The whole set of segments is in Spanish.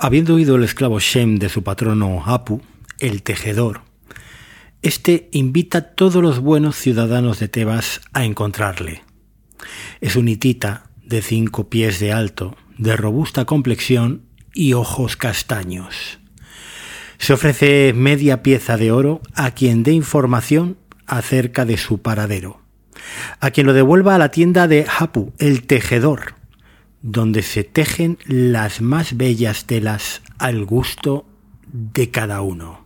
Habiendo oído el esclavo Shem de su patrono Apu, el tejedor, este invita a todos los buenos ciudadanos de Tebas a encontrarle. Es un hitita de cinco pies de alto, de robusta complexión y ojos castaños. Se ofrece media pieza de oro a quien dé información acerca de su paradero, a quien lo devuelva a la tienda de Hapu, el tejedor, donde se tejen las más bellas telas al gusto de cada uno.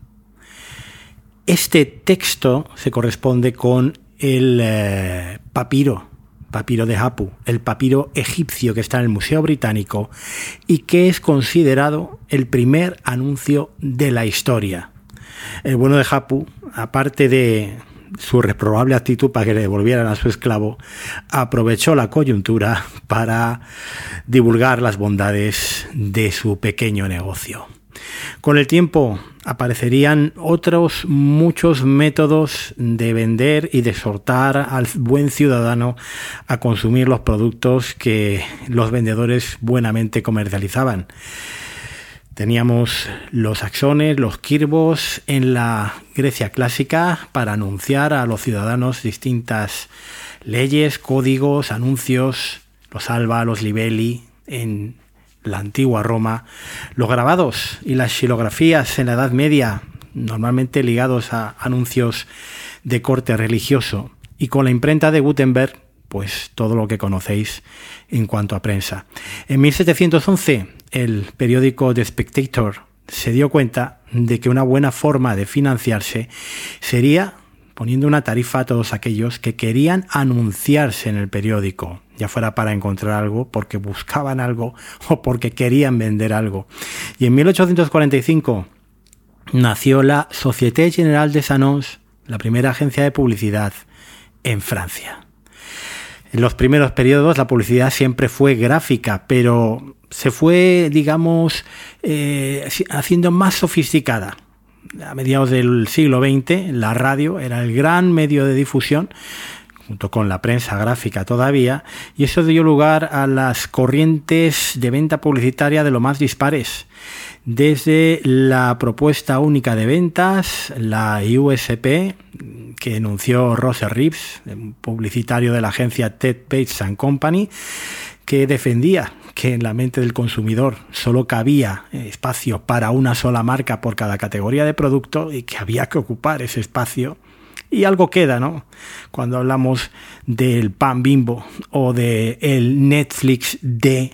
Este texto se corresponde con el eh, papiro, papiro de Hapu, el papiro egipcio que está en el Museo Británico y que es considerado el primer anuncio de la historia. El bueno de Hapu, aparte de su reprobable actitud para que le devolvieran a su esclavo, aprovechó la coyuntura para divulgar las bondades de su pequeño negocio. Con el tiempo aparecerían otros muchos métodos de vender y de exhortar al buen ciudadano a consumir los productos que los vendedores buenamente comercializaban. Teníamos los axones, los quirbos en la Grecia clásica para anunciar a los ciudadanos distintas leyes, códigos, anuncios, los alba, los libelli en la antigua Roma, los grabados y las xilografías en la Edad Media, normalmente ligados a anuncios de corte religioso, y con la imprenta de Gutenberg, pues todo lo que conocéis en cuanto a prensa. En 1711, el periódico The Spectator se dio cuenta de que una buena forma de financiarse sería poniendo una tarifa a todos aquellos que querían anunciarse en el periódico, ya fuera para encontrar algo, porque buscaban algo o porque querían vender algo. Y en 1845 nació la Société Générale des Annonces, la primera agencia de publicidad en Francia. En los primeros periodos la publicidad siempre fue gráfica, pero se fue, digamos, eh, haciendo más sofisticada. A mediados del siglo XX, la radio era el gran medio de difusión junto con la prensa gráfica todavía, y eso dio lugar a las corrientes de venta publicitaria de lo más dispares, desde la propuesta única de ventas, la USP, que enunció Rose Reeves, publicitario de la agencia Ted Bates Company, que defendía que en la mente del consumidor solo cabía espacio para una sola marca por cada categoría de producto y que había que ocupar ese espacio y algo queda, ¿no? Cuando hablamos del pan bimbo o del el Netflix de,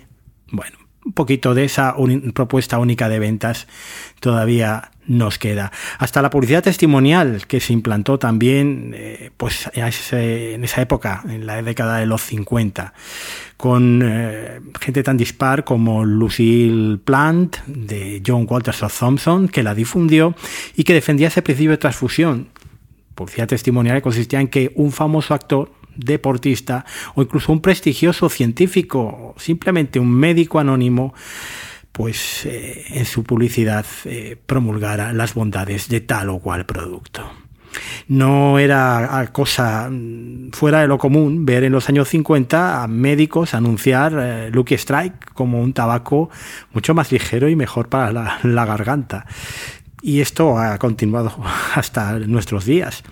bueno, un poquito de esa propuesta única de ventas todavía nos queda. Hasta la publicidad testimonial que se implantó también eh, pues en esa época, en la década de los 50, con eh, gente tan dispar como Lucille Plant de John Walters of Thompson, que la difundió y que defendía ese principio de transfusión publicidad testimonial consistía en que un famoso actor, deportista o incluso un prestigioso científico, simplemente un médico anónimo, pues eh, en su publicidad eh, promulgara las bondades de tal o cual producto. No era cosa mm, fuera de lo común ver en los años 50 a médicos anunciar eh, Lucky Strike como un tabaco mucho más ligero y mejor para la garganta. Y esto ha continuado hasta nuestros días.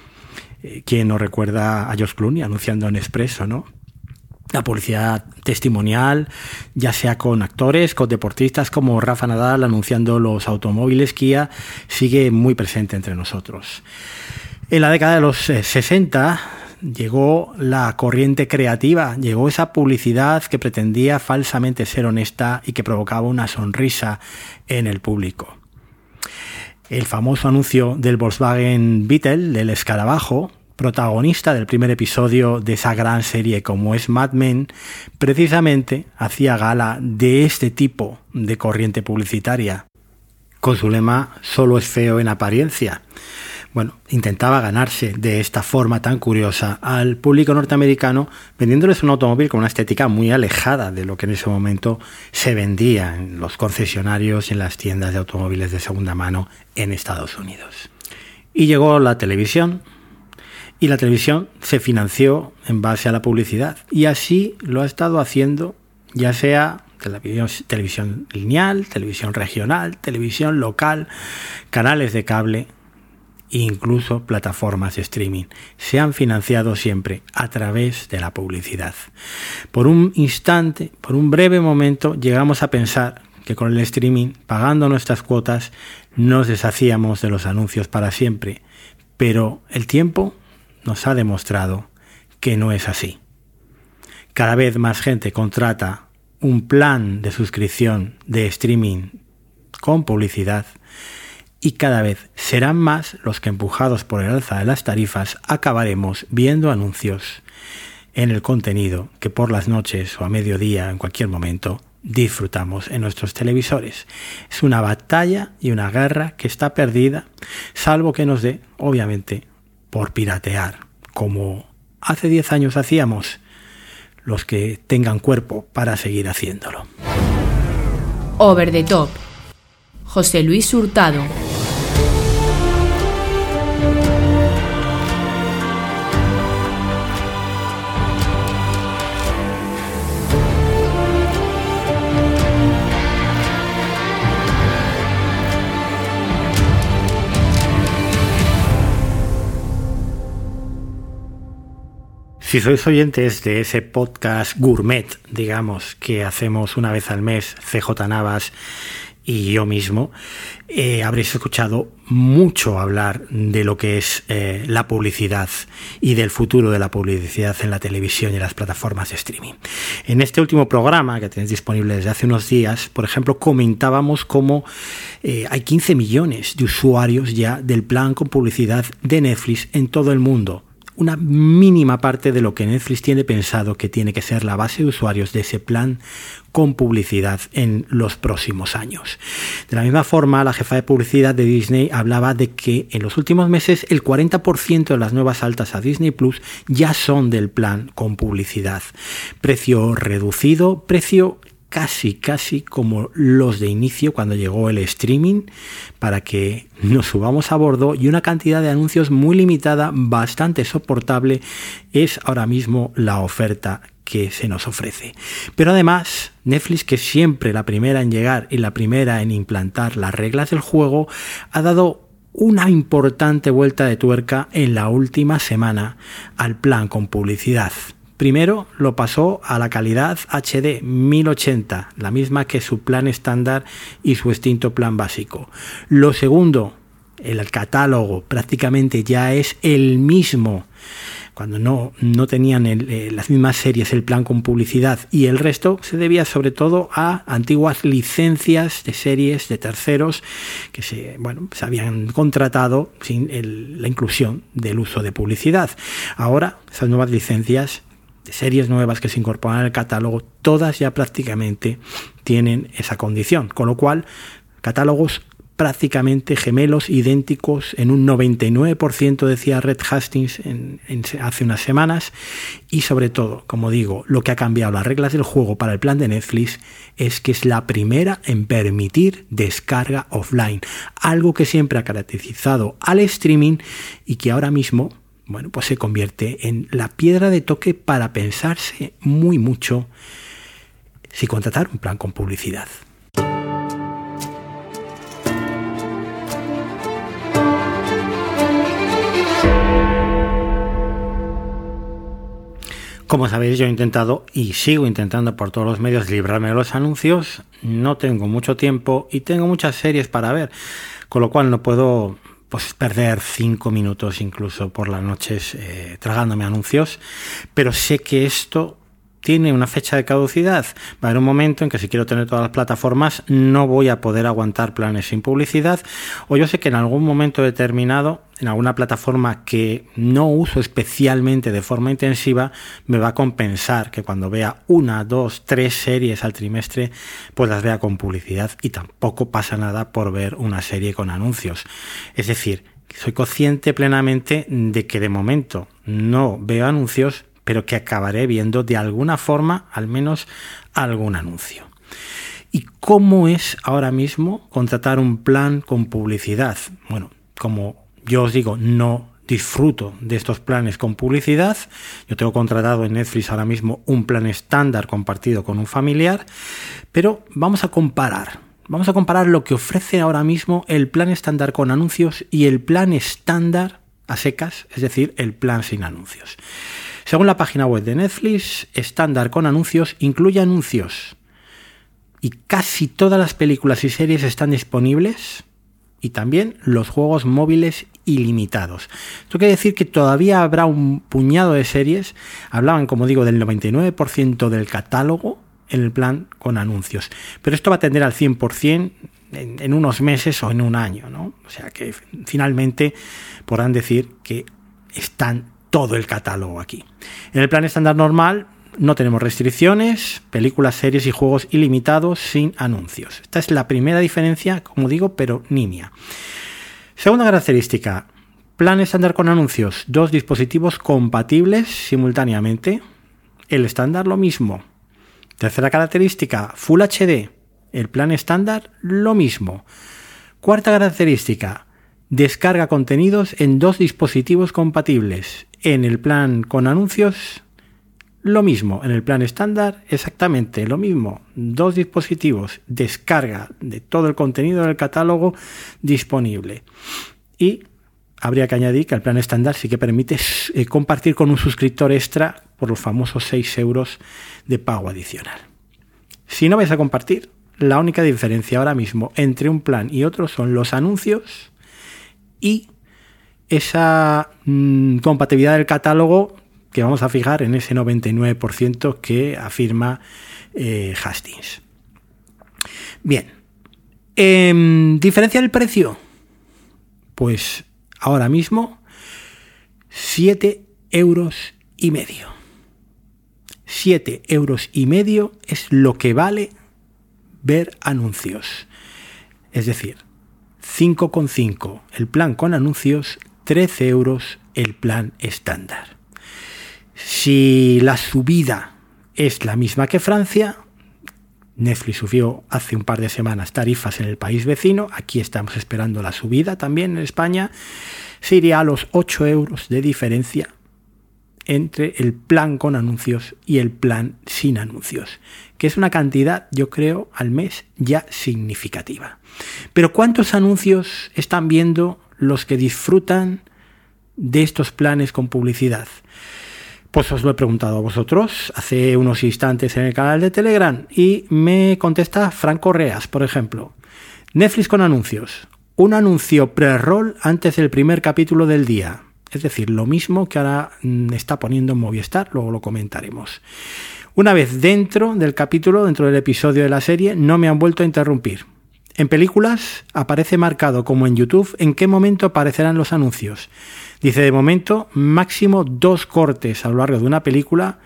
Eh, quien nos recuerda a George Clooney anunciando en Expreso, ¿no? La publicidad testimonial, ya sea con actores, con deportistas como Rafa Nadal anunciando los automóviles Kia, sigue muy presente entre nosotros. En la década de los 60 eh, llegó la corriente creativa, llegó esa publicidad que pretendía falsamente ser honesta y que provocaba una sonrisa en el público. El famoso anuncio del Volkswagen Beetle, del escarabajo, protagonista del primer episodio de esa gran serie como es Mad Men, precisamente hacía gala de este tipo de corriente publicitaria, con su lema solo es feo en apariencia. Bueno, intentaba ganarse de esta forma tan curiosa al público norteamericano vendiéndoles un automóvil con una estética muy alejada de lo que en ese momento se vendía en los concesionarios y en las tiendas de automóviles de segunda mano en Estados Unidos. Y llegó la televisión, y la televisión se financió en base a la publicidad. Y así lo ha estado haciendo, ya sea televisión, televisión lineal, televisión regional, televisión local, canales de cable incluso plataformas de streaming. Se han financiado siempre a través de la publicidad. Por un instante, por un breve momento, llegamos a pensar que con el streaming, pagando nuestras cuotas, nos deshacíamos de los anuncios para siempre. Pero el tiempo nos ha demostrado que no es así. Cada vez más gente contrata un plan de suscripción de streaming con publicidad y cada vez serán más los que empujados por el alza de las tarifas acabaremos viendo anuncios en el contenido que por las noches o a mediodía en cualquier momento disfrutamos en nuestros televisores. Es una batalla y una guerra que está perdida, salvo que nos dé, obviamente, por piratear, como hace 10 años hacíamos los que tengan cuerpo para seguir haciéndolo. Over the Top. José Luis Hurtado. Si sois oyentes de ese podcast gourmet, digamos, que hacemos una vez al mes, CJ Navas y yo mismo, eh, habréis escuchado mucho hablar de lo que es eh, la publicidad y del futuro de la publicidad en la televisión y en las plataformas de streaming. En este último programa que tenéis disponible desde hace unos días, por ejemplo, comentábamos cómo eh, hay 15 millones de usuarios ya del plan con publicidad de Netflix en todo el mundo una mínima parte de lo que Netflix tiene pensado que tiene que ser la base de usuarios de ese plan con publicidad en los próximos años. De la misma forma, la jefa de publicidad de Disney hablaba de que en los últimos meses el 40% de las nuevas altas a Disney Plus ya son del plan con publicidad. Precio reducido, precio casi, casi como los de inicio cuando llegó el streaming para que nos subamos a bordo y una cantidad de anuncios muy limitada, bastante soportable, es ahora mismo la oferta que se nos ofrece. Pero además, Netflix, que siempre la primera en llegar y la primera en implantar las reglas del juego, ha dado una importante vuelta de tuerca en la última semana al plan con publicidad. Primero lo pasó a la calidad HD 1080, la misma que su plan estándar y su extinto plan básico. Lo segundo, el catálogo prácticamente ya es el mismo cuando no, no tenían eh, las mismas series el plan con publicidad y el resto se debía sobre todo a antiguas licencias de series de terceros que se, bueno, se habían contratado sin la inclusión del uso de publicidad. Ahora esas nuevas licencias series nuevas que se incorporan al catálogo, todas ya prácticamente tienen esa condición, con lo cual catálogos prácticamente gemelos, idénticos, en un 99% decía Red Hastings hace unas semanas, y sobre todo, como digo, lo que ha cambiado las reglas del juego para el plan de Netflix es que es la primera en permitir descarga offline, algo que siempre ha caracterizado al streaming y que ahora mismo bueno, pues se convierte en la piedra de toque para pensarse muy mucho si contratar un plan con publicidad. Como sabéis, yo he intentado y sigo intentando por todos los medios librarme de los anuncios. No tengo mucho tiempo y tengo muchas series para ver, con lo cual no puedo pues perder cinco minutos incluso por las noches eh, tragándome anuncios, pero sé que esto tiene una fecha de caducidad. Va a haber un momento en que si quiero tener todas las plataformas no voy a poder aguantar planes sin publicidad o yo sé que en algún momento determinado en alguna plataforma que no uso especialmente de forma intensiva me va a compensar que cuando vea una, dos, tres series al trimestre pues las vea con publicidad y tampoco pasa nada por ver una serie con anuncios. Es decir, soy consciente plenamente de que de momento no veo anuncios pero que acabaré viendo de alguna forma al menos algún anuncio. ¿Y cómo es ahora mismo contratar un plan con publicidad? Bueno, como yo os digo, no disfruto de estos planes con publicidad. Yo tengo contratado en Netflix ahora mismo un plan estándar compartido con un familiar, pero vamos a comparar. Vamos a comparar lo que ofrece ahora mismo el plan estándar con anuncios y el plan estándar a secas, es decir, el plan sin anuncios. Según la página web de Netflix, estándar con anuncios incluye anuncios y casi todas las películas y series están disponibles y también los juegos móviles ilimitados. Esto quiere decir que todavía habrá un puñado de series, hablaban como digo del 99% del catálogo en el plan con anuncios, pero esto va a tender al 100% en, unos meses o en un año, ¿no? O sea que finalmente podrán decir que están todo el catálogo aquí. En el plan estándar normal no tenemos restricciones, películas, series y juegos ilimitados sin anuncios. Esta es la primera diferencia, como digo, pero nimia. Segunda característica, plan estándar con anuncios, dos dispositivos compatibles simultáneamente. El estándar lo mismo. Tercera característica, Full HD. El plan estándar lo mismo. Cuarta característica, descarga contenidos en dos dispositivos compatibles. En el plan con anuncios lo mismo, en el plan estándar, exactamente lo mismo. Dos dispositivos, descarga de todo el contenido del catálogo disponible. Y habría que añadir que el plan estándar sí que permite eh, compartir con un suscriptor extra por los famosos 6 euros de pago adicional. Si no vais a compartir, la única diferencia ahora mismo entre un plan y otro son los anuncios y esa mm, compatibilidad del catálogo que vamos a fijar en ese 99% que afirma eh, Hastings. Bien, em, ¿diferencia el precio? Pues ahora mismo 7 euros y medio. 7 euros y medio es lo que vale ver anuncios. Es decir, 5,5 el plan con anuncios, 13 euros el plan estándar. Si la subida es la misma que Francia, Netflix subió hace un par de semanas tarifas en el país vecino, aquí estamos esperando la subida también en España, se iría a los 8 euros de diferencia entre el plan con anuncios y el plan sin anuncios, que es una cantidad, yo creo, al mes ya significativa. Pero ¿cuántos anuncios están viendo los que disfrutan de estos planes con publicidad? Pues os lo he preguntado a vosotros hace unos instantes en el canal de Telegram y me contesta Frank Correas, por ejemplo. Netflix con anuncios. Un anuncio pre-roll antes del primer capítulo del día. Es decir, lo mismo que ahora mm, está poniendo en Movistar, luego lo comentaremos. Una vez dentro del capítulo, dentro del episodio de la serie, no me han vuelto a interrumpir. En películas aparece marcado como en YouTube en qué momento aparecerán los anuncios. Dice de momento máximo dos cortes a lo largo de una película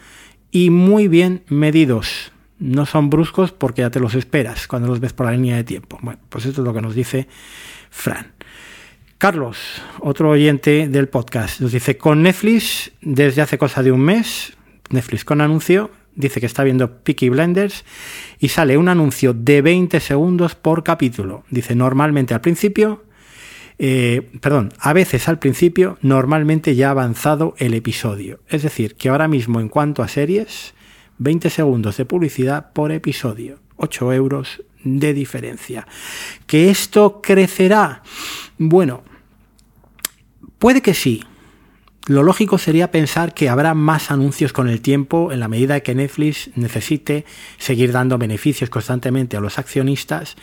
y muy bien medidos. No son bruscos porque ya te los esperas cuando los ves por la línea de tiempo. Bueno, pues esto es lo que nos dice Fran. Carlos, otro oyente del podcast, nos dice, con Netflix desde hace cosa de un mes, Netflix con anuncio, dice que está viendo Peaky Blenders y sale un anuncio de 20 segundos por capítulo. Dice normalmente al principio, eh, perdón, a veces al principio, normalmente ya ha avanzado el episodio. Es decir, que ahora mismo en cuanto a series, 20 segundos de publicidad por episodio, 8 euros de diferencia. ¿Que esto crecerá? Bueno, puede que sí, lo lógico sería pensar que habrá más anuncios con el tiempo en la medida que Netflix necesite seguir dando beneficios constantemente a los accionistas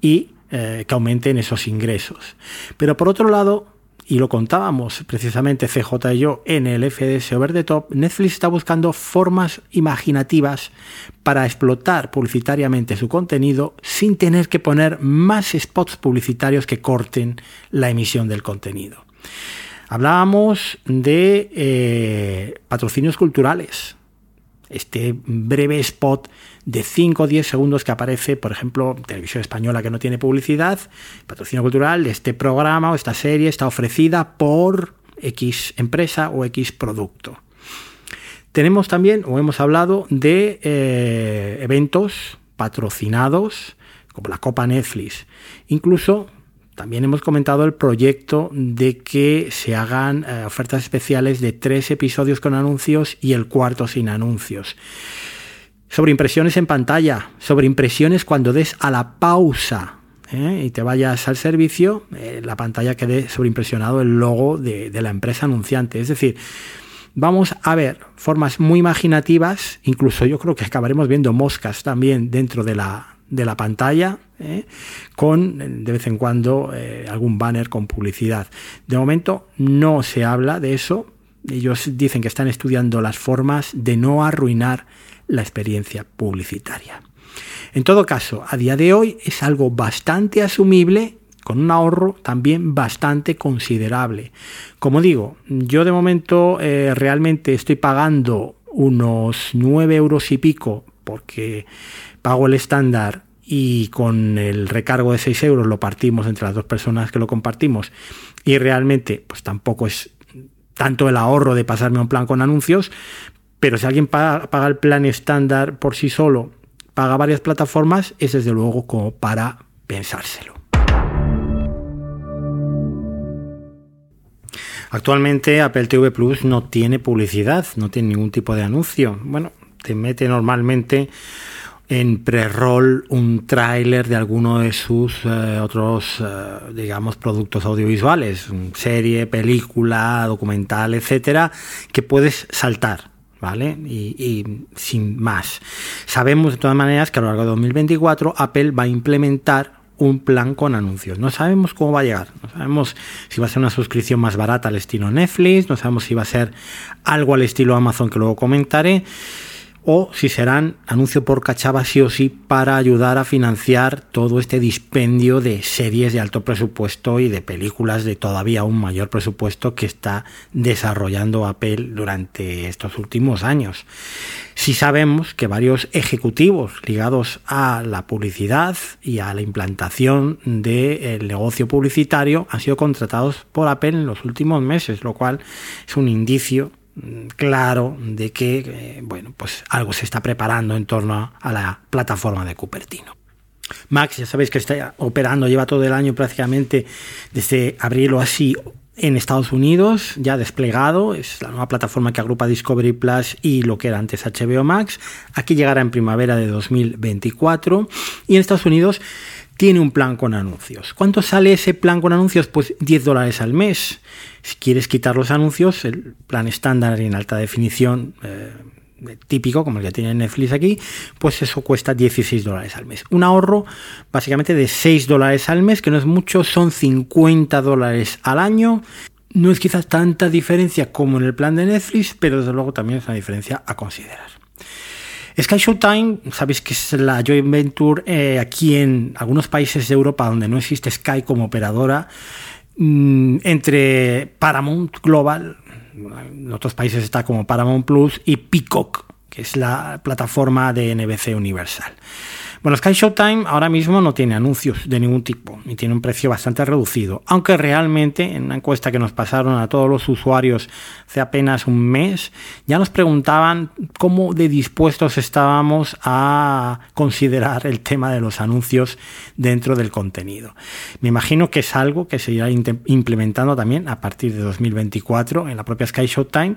y eh, que aumenten esos ingresos. Pero por otro lado, y lo contábamos precisamente CJ y yo en el FDS Over the Top, Netflix está buscando formas imaginativas para explotar publicitariamente su contenido sin tener que poner más spots publicitarios que corten la emisión del contenido. Hablábamos de eh, patrocinios culturales. Este breve spot de 5 o 10 segundos que aparece, por ejemplo, televisión española que no tiene publicidad, patrocinio cultural, este programa o esta serie está ofrecida por X empresa o X producto. Tenemos también, o hemos hablado, de eh, eventos patrocinados, como la Copa Netflix. Incluso también hemos comentado el proyecto de que se hagan eh, ofertas especiales de tres episodios con anuncios y el cuarto sin anuncios. Sobre impresiones en pantalla, sobre impresiones cuando des a la pausa ¿eh? y te vayas al servicio, eh, la pantalla quede sobreimpresionado el logo de, de la empresa anunciante. Es decir, vamos a ver formas muy imaginativas, incluso yo creo que acabaremos viendo moscas también dentro de la, de la pantalla, ¿eh? con de vez en cuando algún banner con publicidad. De momento no se habla de eso. Ellos dicen que están estudiando las formas de no arruinar la experiencia publicitaria. En todo caso, a día de hoy es algo bastante asumible con un ahorro también bastante considerable. Como digo, yo de momento eh, realmente estoy pagando unos 9 euros y pico porque pago el estándar y con el recargo de 6 euros lo partimos entre las dos personas que lo compartimos y realmente pues tampoco es tanto el ahorro de pasarme un plan con anuncios, pero si alguien paga, el plan estándar por sí solo, paga varias plataformas, es desde luego como para pensárselo. Actualmente Apple TV Plus no tiene publicidad, no tiene ningún tipo de anuncio. Bueno, te mete normalmente en pre-roll un tráiler de alguno de sus eh, otros, eh, digamos, productos audiovisuales, serie, película, documental, etcétera, que puedes saltar. ¿Vale? Y, sin más. Sabemos de todas maneras que a lo largo de 2024 Apple va a implementar un plan con anuncios. No sabemos cómo va a llegar. No sabemos si va a ser una suscripción más barata al estilo Netflix. No sabemos si va a ser algo al estilo Amazon que luego comentaré o si serán anuncio por cachava sí o sí para ayudar a financiar todo este dispendio de series de alto presupuesto y de películas de todavía un mayor presupuesto que está desarrollando Apple durante estos últimos años. Si sabemos que varios ejecutivos ligados a la publicidad y a la implantación del negocio publicitario han sido contratados por Apple en los últimos meses, lo cual es un indicio claro de que eh, bueno, pues algo se está preparando en torno a la plataforma de Cupertino. Max, ya sabéis que está operando, lleva todo el año prácticamente desde abril o así en Estados Unidos, ya desplegado, es la nueva plataforma que agrupa Discovery Plus y lo que era antes HBO Max. Aquí llegará en primavera de 2024 y en Estados Unidos tiene un plan con anuncios. ¿Cuánto sale ese plan con anuncios? Pues 10 dólares al mes. Si quieres quitar los anuncios, el plan estándar y en alta definición eh, típico, como el que tiene Netflix aquí, pues eso cuesta 16 dólares al mes. Un ahorro básicamente de 6 dólares al mes, que no es mucho, son 50 dólares al año. No es quizás tanta diferencia como en el plan de Netflix, pero desde luego también es una diferencia a considerar. Sky Showtime, sabéis que es la joint venture eh, aquí en algunos países de Europa donde no existe Sky como operadora, mm, entre Paramount Global, en otros países está como Paramount Plus, y Peacock, que es la plataforma de NBC Universal. Bueno, Sky Showtime ahora mismo no tiene anuncios de ningún tipo y tiene un precio bastante reducido, aunque realmente en una encuesta que nos pasaron a todos los usuarios hace apenas un mes, ya nos preguntaban cómo de dispuestos estábamos a considerar el tema de los anuncios dentro del contenido. Me imagino que es algo que se irá implementando también a partir de 2024 en la propia Sky Showtime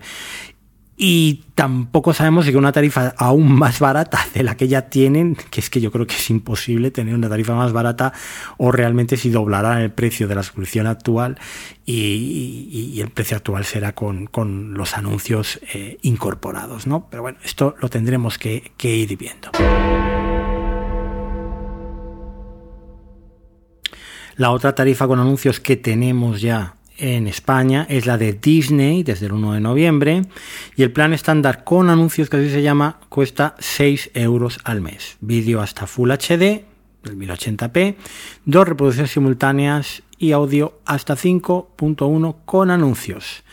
y tampoco sabemos si con una tarifa aún más barata de la que ya tienen, que es que yo creo que es imposible tener una tarifa más barata, o realmente si doblarán el precio de la suscripción actual y, el precio actual será con, los anuncios eh, incorporados, ¿no? Pero bueno, esto lo tendremos que ir viendo. La otra tarifa con anuncios que tenemos ya en España es la de Disney desde el 1 de noviembre y el plan estándar con anuncios que así se llama cuesta 6 euros al mes. Vídeo hasta Full HD, del 1080p, dos reproducciones simultáneas y audio hasta 5.1 con anuncios.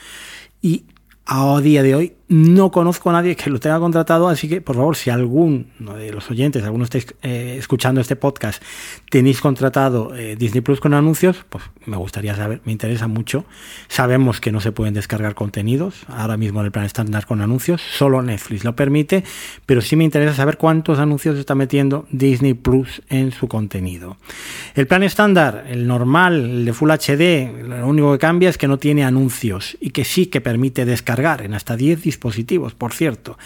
Y a día de hoy no conozco a nadie que lo tenga contratado, así que por favor, si alguno de los oyentes, alguno estáis eh, escuchando este podcast, tenéis contratado eh, Disney Plus con anuncios, pues me gustaría saber, me interesa mucho. Sabemos que no se pueden descargar contenidos ahora mismo en el plan estándar con anuncios, solo Netflix lo permite, pero sí me interesa saber cuántos anuncios está metiendo Disney Plus en su contenido. El plan estándar, el normal, el de Full HD, lo único que cambia es que no tiene anuncios y que sí que permite descargar en hasta 10 dispositivos, por cierto.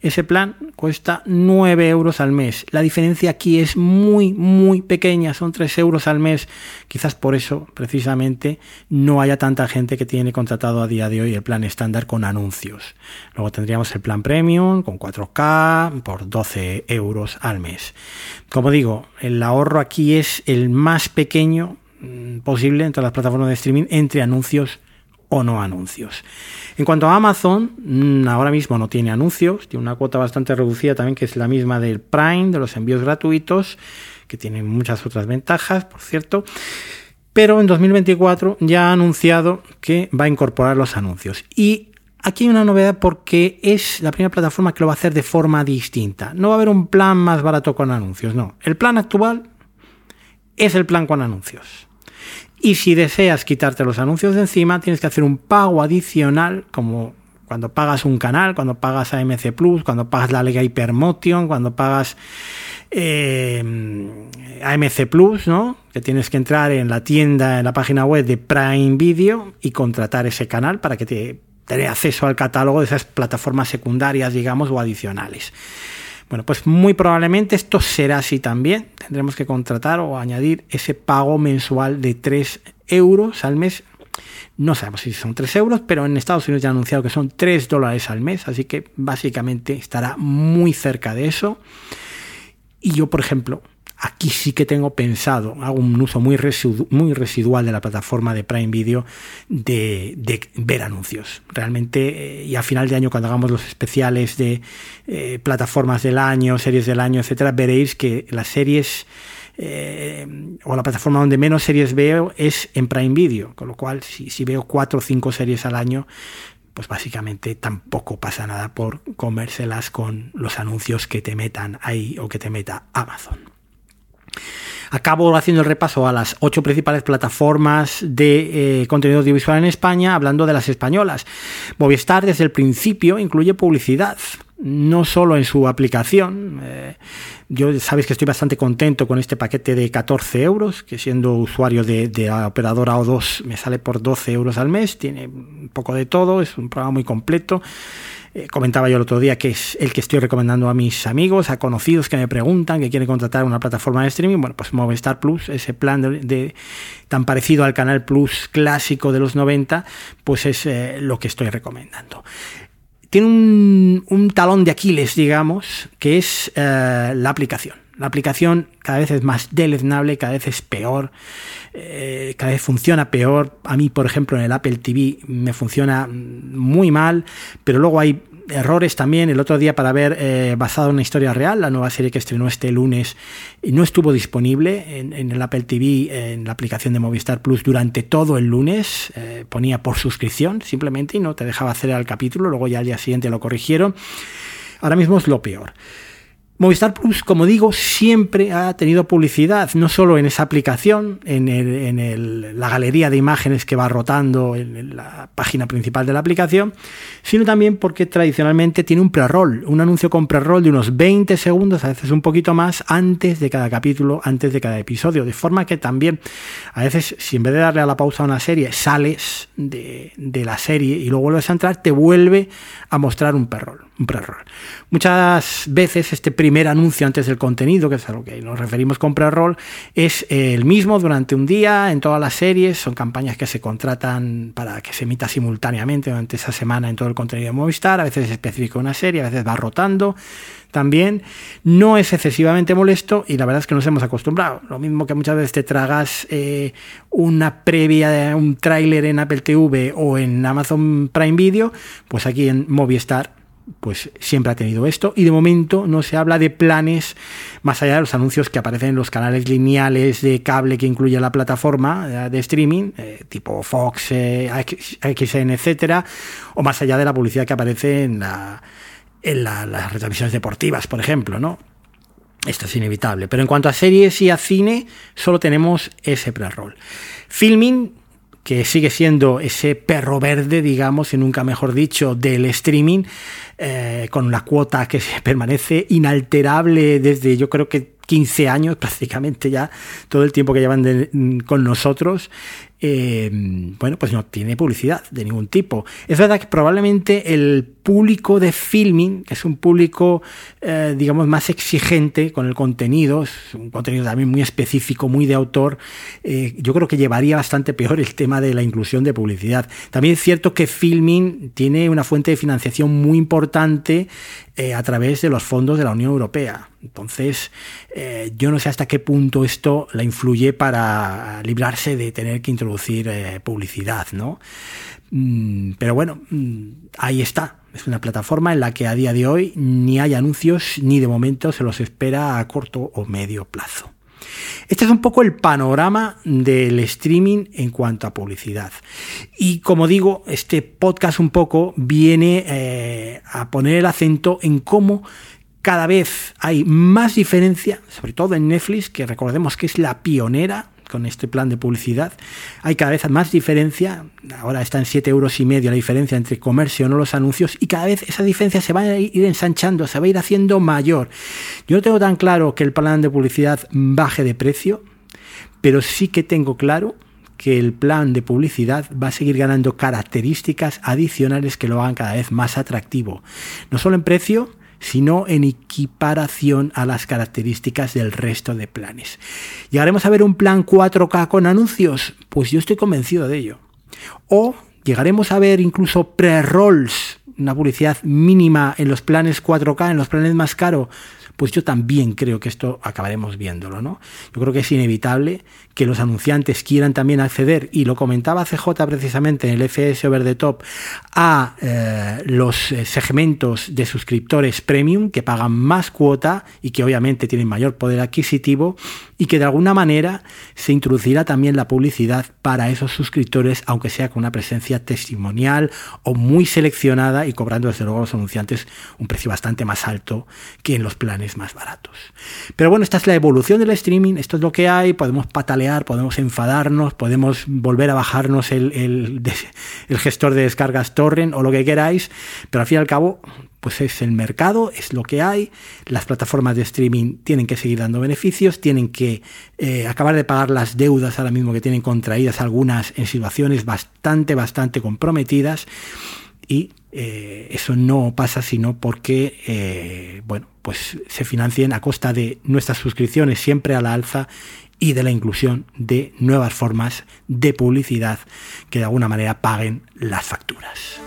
Ese plan cuesta 9 euros al mes. La diferencia aquí es muy, muy pequeña, son 3 euros al mes. Quizás por eso, precisamente, no haya tanta gente que tiene contratado a día de hoy el plan estándar con anuncios. Luego tendríamos el plan premium con 4K por 12 euros al mes. Como digo, el ahorro aquí es el más pequeño mm, posible entre las plataformas de streaming entre anuncios o no anuncios. En cuanto a Amazon, mm, ahora mismo no tiene anuncios, tiene una cuota bastante reducida también, que es la misma del Prime, de los envíos gratuitos, que tiene muchas otras ventajas, por cierto. Pero en 2024 ya ha anunciado que va a incorporar los anuncios. Y aquí hay una novedad porque es la primera plataforma que lo va a hacer de forma distinta. No va a haber un plan más barato con anuncios, no. El plan actual es el plan con anuncios. Y si deseas quitarte los anuncios de encima, tienes que hacer un pago adicional, como cuando pagas un canal, cuando pagas AMC Plus, cuando pagas la Liga Hypermotion, cuando pagas eh, AMC Plus, ¿no? Que tienes que entrar en la tienda, en la página web de Prime Video y contratar ese canal para que te dé acceso al catálogo de esas plataformas secundarias, digamos, o adicionales. Bueno, pues muy probablemente esto será así también. Tendremos que contratar o añadir ese pago mensual de 3 euros al mes. No sabemos si son 3 euros, pero en Estados Unidos ya han anunciado que son 3 dólares al mes, así que básicamente estará muy cerca de eso. Y yo, por ejemplo, Aquí sí que tengo pensado, hago un uso muy, muy residual de la plataforma de Prime Video de, ver anuncios. Realmente, eh, y a final de año, cuando hagamos los especiales de eh, plataformas del año, series del año, etcétera, veréis que las series eh, o la plataforma donde menos series veo es en Prime Video, con lo cual si, si veo cuatro o cinco series al año, pues básicamente tampoco pasa nada por comérselas con los anuncios que te metan ahí o que te meta Amazon. Acabo haciendo el repaso a las ocho principales plataformas de eh, contenido audiovisual en España, hablando de las españolas. Movistar desde el principio incluye publicidad, no solo en su aplicación. Eh, yo sabéis que estoy bastante contento con este paquete de 14 euros, que siendo usuario de, la operadora O2 me sale por 12 euros al mes, tiene un poco de todo, es un programa muy completo. Eh, comentaba yo el otro día que es el que estoy recomendando a mis amigos, a conocidos que me preguntan que quieren contratar una plataforma de streaming. Bueno, pues Movistar Plus, ese plan de, tan parecido al Canal Plus clásico de los 90, pues es eh, lo que estoy recomendando. Tiene un, talón de Aquiles, digamos, que es eh, la aplicación. La aplicación cada vez es más deleznable, cada vez es peor, cada vez funciona peor. A mí, por ejemplo, en el Apple TV me funciona muy mal, pero luego hay errores también. El otro día para ver eh, basado en una historia real, la nueva serie que estrenó este lunes, no estuvo disponible en, el Apple TV, en la aplicación de Movistar Plus durante todo el lunes. Eh, ponía por suscripción simplemente y no te dejaba hacer el capítulo. Luego ya al día siguiente lo corrigieron. Ahora mismo es lo peor. Movistar Plus, como digo, siempre ha tenido publicidad, no solo en esa aplicación, en, la galería de imágenes que va rotando en, la página principal de la aplicación, sino también porque tradicionalmente tiene un pre-roll, un anuncio con pre-roll de unos 20 segundos, a veces un poquito más, antes de cada capítulo, antes de cada episodio, de forma que también a veces, si en vez de darle a la pausa a una serie, sales de, la serie y luego vuelves a entrar, te vuelve a mostrar un pre-roll. Un pre-roll. Muchas veces este primer anuncio antes del contenido, que es a lo que nos referimos con pre-roll, es el mismo durante un día en todas las series. Son campañas que se contratan para que se emita simultáneamente durante esa semana en todo el contenido de Movistar. A veces es específico una serie, a veces va rotando también. No es excesivamente molesto y la verdad es que nos hemos acostumbrado. Lo mismo que muchas veces te tragas eh, una previa, de un tráiler en Apple TV o en Amazon Prime Video, pues aquí en Movistar pues siempre ha tenido esto y de momento no se habla de planes más allá de los anuncios que aparecen en los canales lineales de cable que incluye la plataforma eh, de streaming, eh, tipo Fox, eh, XN, etcétera, o más allá de la publicidad que aparece en, en las retransmisiones deportivas, por ejemplo, ¿no? Esto es inevitable. Pero en cuanto a series y a cine, solo tenemos ese pre-roll. Filming que sigue siendo ese perro verde, digamos, y nunca mejor dicho, del streaming, eh, con la cuota que permanece inalterable desde yo creo que 15 años prácticamente ya, todo el tiempo que llevan con nosotros, eh, bueno, pues no tiene publicidad de ningún tipo. Es verdad que probablemente el público de filming, que es un público, eh, digamos, más exigente con el contenido, es un contenido también muy específico, muy de autor, eh, yo creo que llevaría bastante peor el tema de la inclusión de publicidad. También es cierto que filming tiene una fuente de financiación muy importante a través de los fondos de la Unión Europea. Entonces, yo no sé hasta qué punto esto la influye para librarse de tener que introducir eh, publicidad, ¿no? Mm, pero bueno, mm, ahí está. Es una plataforma en la que a día de hoy ni hay anuncios ni de momento se los espera a corto o medio plazo. Este es un poco el panorama del streaming en cuanto a publicidad. Y como digo, este podcast un poco viene eh, a poner el acento en cómo cada vez hay más diferencia, sobre todo en Netflix, que recordemos que es la pionera con este plan de publicidad. Hay cada vez más diferencia, ahora está en 7 euros y medio la diferencia entre comercio o no los anuncios, y cada vez esa diferencia se va a ir ensanchando, se va a ir haciendo mayor. Yo no tengo tan claro que el plan de publicidad baje de precio, pero sí que tengo claro que el plan de publicidad va a seguir ganando características adicionales que lo hagan cada vez más atractivo, no solo en precio, sino en equiparación a las características del resto de planes. ¿Llegaremos a ver un plan 4K con anuncios? Pues yo estoy convencido de ello. O llegaremos a ver incluso pre-rolls, una publicidad mínima en los planes 4K, en los planes más caros, pues yo también creo que esto acabaremos viéndolo, ¿no? Yo creo que es inevitable que los anunciantes quieran también acceder, y lo comentaba CJ precisamente en el FS Over the Top, a eh, los eh, segmentos de suscriptores premium que pagan más cuota y que obviamente tienen mayor poder adquisitivo y que de alguna manera se introducirá también la publicidad para esos suscriptores, aunque sea con una presencia testimonial o muy seleccionada y cobrando desde luego a los anunciantes un precio bastante más alto que en los planes más baratos. Pero bueno, esta es la evolución del streaming, esto es lo que hay, podemos patalear, podemos enfadarnos, podemos volver a bajarnos el, el gestor de descargas torrent o lo que queráis, pero al fin y al cabo pues es el mercado, es lo que hay, las plataformas de streaming tienen que seguir dando beneficios, tienen que eh, acabar de pagar las deudas ahora mismo que tienen contraídas algunas en situaciones bastante, bastante comprometidas y eh, eso no pasa sino porque, eh, bueno, pues se financien a costa de nuestras suscripciones siempre a la alza y de la inclusión de nuevas formas de publicidad que de alguna manera paguen las facturas.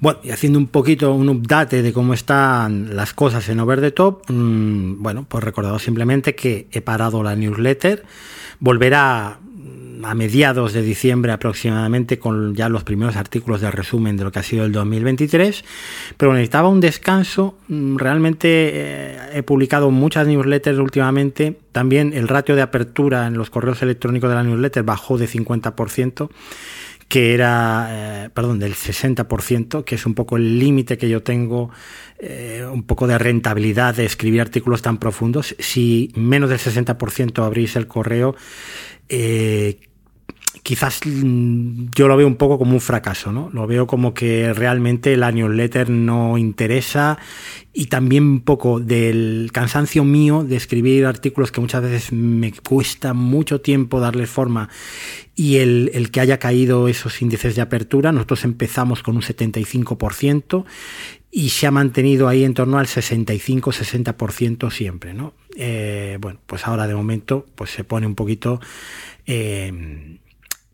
Bueno, y haciendo un poquito un update de cómo están las cosas en Over the Top, mm, bueno, pues recordaros simplemente que he parado la newsletter, volverá a mediados de diciembre aproximadamente con ya los primeros artículos de resumen de lo que ha sido el 2023, pero necesitaba un descanso, mm, realmente eh, he publicado muchas newsletters últimamente, también el ratio de apertura en los correos electrónicos de la newsletter bajó de 50%, que era, eh, perdón, del 60%, que es un poco el límite que yo tengo, eh, un poco de rentabilidad de escribir artículos tan profundos. Si menos del 60% abrís el correo, eh, quizás mm, yo lo veo un poco como un fracaso, ¿no? Lo veo como que realmente la newsletter no interesa y también un poco del cansancio mío de escribir artículos que muchas veces me cuesta mucho tiempo darles forma y el, el que haya caído esos índices de apertura. Nosotros empezamos con un 75% y se ha mantenido ahí en torno al 65-60% siempre, ¿no? Eh, bueno, pues ahora de momento pues se pone un poquito... Eh,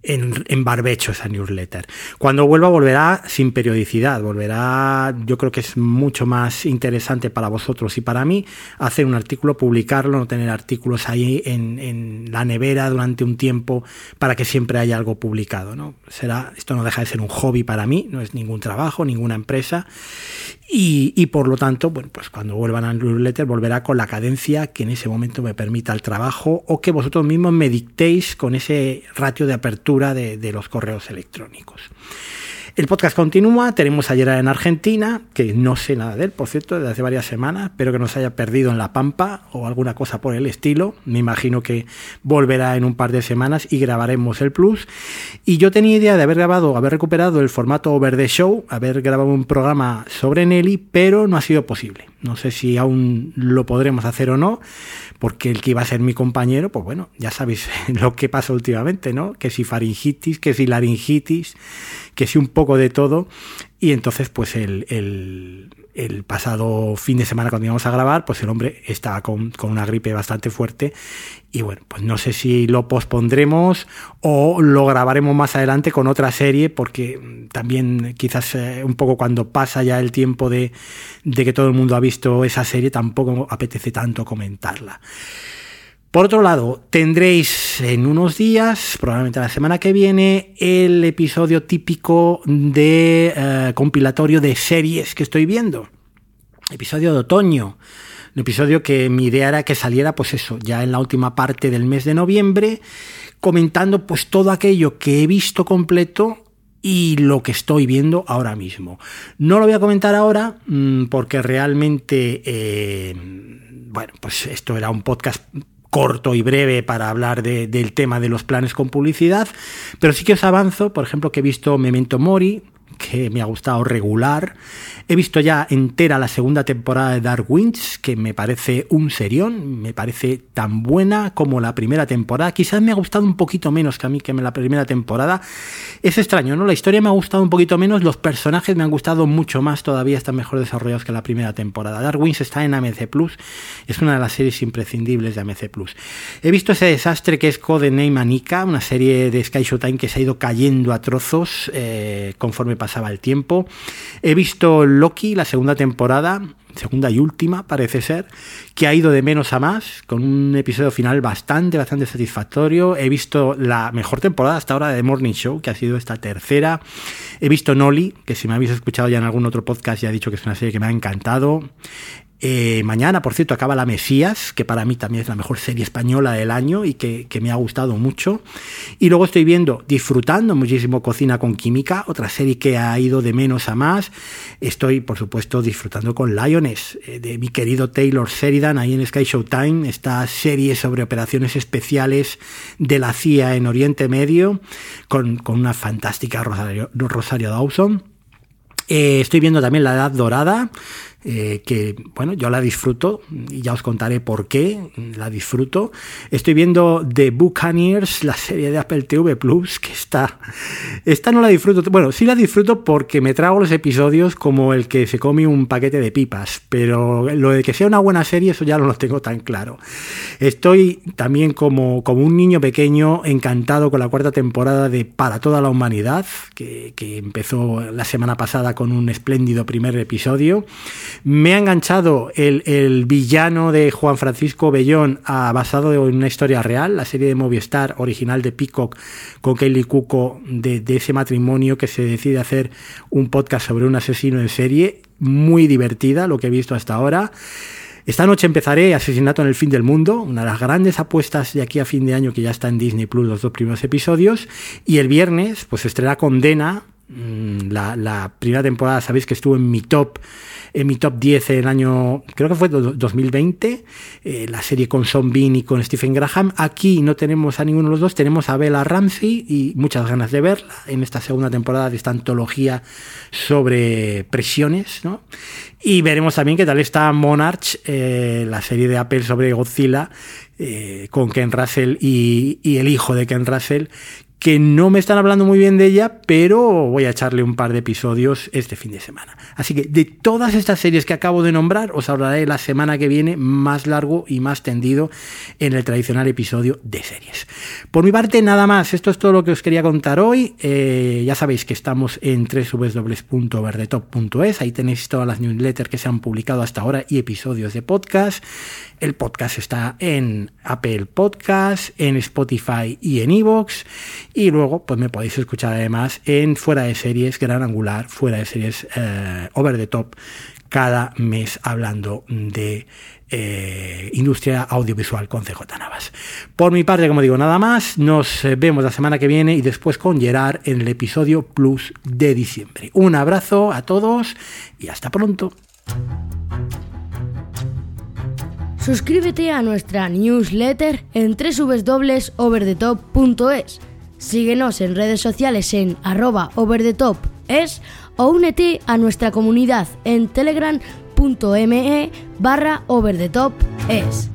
en, barbecho esa newsletter. Cuando vuelva, volverá sin periodicidad, volverá, yo creo que es mucho más interesante para vosotros y para mí hacer un artículo, publicarlo, no tener artículos ahí en, en la nevera durante un tiempo para que siempre haya algo publicado. ¿no? Será, esto no deja de ser un hobby para mí, no es ningún trabajo, ninguna empresa. Y, por lo tanto, bueno, pues cuando vuelvan al newsletter volverá con la cadencia que en ese momento me permita el trabajo o que vosotros mismos me dictéis con ese ratio de apertura de los correos electrónicos. El podcast continúa, tenemos ayer en Argentina, que no sé nada de él, por cierto, desde hace varias semanas, pero que nos haya perdido en la pampa o alguna cosa por el estilo. Me imagino que volverá en un par de semanas y grabaremos el plus. Y yo tenía idea de haber grabado, haber recuperado el formato Over the Show, haber grabado un programa sobre Nelly, pero no ha sido posible. No sé si aún lo podremos hacer o no, porque el que iba a ser mi compañero, pues bueno, ya sabéis lo que pasa últimamente, ¿no? Que si faringitis, que si laringitis, que si un poco de todo. Y entonces, pues el, el, el pasado fin de semana cuando íbamos a grabar, pues el hombre estaba con, con, una gripe bastante fuerte. Y bueno, pues no sé si lo pospondremos o lo grabaremos más adelante con otra serie, porque también quizás eh, un poco cuando pasa ya el tiempo de, de que todo el mundo ha visto esa serie, tampoco apetece tanto comentarla. Por otro lado, tendréis en unos días, probablemente la semana que viene, el episodio típico de uh, compilatorio de series que estoy viendo. Episodio de otoño. Un episodio que mi idea era que saliera, pues eso, ya en la última parte del mes de noviembre, comentando pues todo aquello que he visto completo y lo que estoy viendo ahora mismo. No lo voy a comentar ahora mmm, porque realmente, eh, bueno, pues esto era un podcast corto y breve para hablar de, del tema de los planes con publicidad, pero sí que os avanzo, por ejemplo, que he visto Memento Mori, que me ha gustado regular. He visto ya entera la segunda temporada de Dark Winds, que me parece un serión, me parece tan buena como la primera temporada. Quizás me ha gustado un poquito menos que a mí que la primera temporada. Es extraño, ¿no? La historia me ha gustado un poquito menos, los personajes me han gustado mucho más, todavía están mejor desarrollados que la primera temporada. Dark Winds está en AMC Plus, es una de las series imprescindibles de AMC Plus. He visto ese desastre que es Codename Anika, una serie de Sky Showtime que se ha ido cayendo a trozos eh, conforme pasaba el tiempo. He visto Loki, la segunda temporada, segunda y última parece ser, que ha ido de menos a más, con un episodio final bastante, bastante satisfactorio. He visto la mejor temporada hasta ahora de Morning Show, que ha sido esta tercera. He visto Nolly, que si me habéis escuchado ya en algún otro podcast ya he dicho que es una serie que me ha encantado. Eh, mañana, por cierto, acaba La Mesías, que para mí también es la mejor serie española del año y que, me ha gustado mucho. Y luego estoy viendo, disfrutando muchísimo Cocina con Química, otra serie que ha ido de menos a más. Estoy, por supuesto, disfrutando con Lions, eh, de mi querido Taylor Sheridan, ahí en Sky Showtime, esta serie sobre operaciones especiales de la CIA en Oriente Medio, con, con una fantástica Rosario, Rosario Dawson. Eh, estoy viendo también La Edad Dorada, eh, que bueno, yo la disfruto y ya os contaré por qué la disfruto. Estoy viendo The Buccaneers, la serie de Apple TV Plus, que está. Esta no la disfruto. Bueno, sí la disfruto porque me trago los episodios como el que se come un paquete de pipas, pero lo de que sea una buena serie, eso ya no lo tengo tan claro. Estoy también como, como un niño pequeño encantado con la cuarta temporada de Para toda la humanidad, que, que empezó la semana pasada con un espléndido primer episodio. Me ha enganchado el, el, villano de Juan Francisco Bellón a, basado en una historia real, la serie de Movistar original de Peacock con Kelly Cuco de, ese matrimonio que se decide hacer un podcast sobre un asesino en serie. Muy divertida lo que he visto hasta ahora. Esta noche empezaré Asesinato en el Fin del Mundo, una de las grandes apuestas de aquí a fin de año que ya está en Disney Plus los dos primeros episodios. Y el viernes, pues estrena Condena, la, la, primera temporada, sabéis que estuvo en mi top en mi top 10 el año, creo que fue 2020, eh, la serie con Sean Bean y con Stephen Graham. Aquí no tenemos a ninguno de los dos, tenemos a Bella Ramsey y muchas ganas de verla en esta segunda temporada de esta antología sobre presiones, ¿no? Y veremos también qué tal está Monarch, eh, la serie de Apple sobre Godzilla, eh, con Ken Russell y, y, el hijo de Ken Russell, que no me están hablando muy bien de ella, pero voy a echarle un par de episodios este fin de semana. Así que de todas estas series que acabo de nombrar, os hablaré la semana que viene más largo y más tendido en el tradicional episodio de series. Por mi parte, nada más. Esto es todo lo que os quería contar hoy. Eh, ya sabéis que estamos en www.verdetop.es. Ahí tenéis todas las newsletters que se han publicado hasta ahora y episodios de podcast. El podcast está en Apple Podcast, en Spotify y en Evox. Y luego, pues me podéis escuchar además en Fuera de Series, Gran Angular, Fuera de Series eh, Over the Top, cada mes hablando de eh, industria audiovisual con CJ Navas. Por mi parte, como digo, nada más. Nos eh, vemos la semana que viene y después con Gerard en el episodio Plus de diciembre. Un abrazo a todos y hasta pronto. Suscríbete a nuestra newsletter en www.overthetop.es. Síguenos en redes sociales en arroba overthetopes o únete a nuestra comunidad en telegram.me barra overthetopes.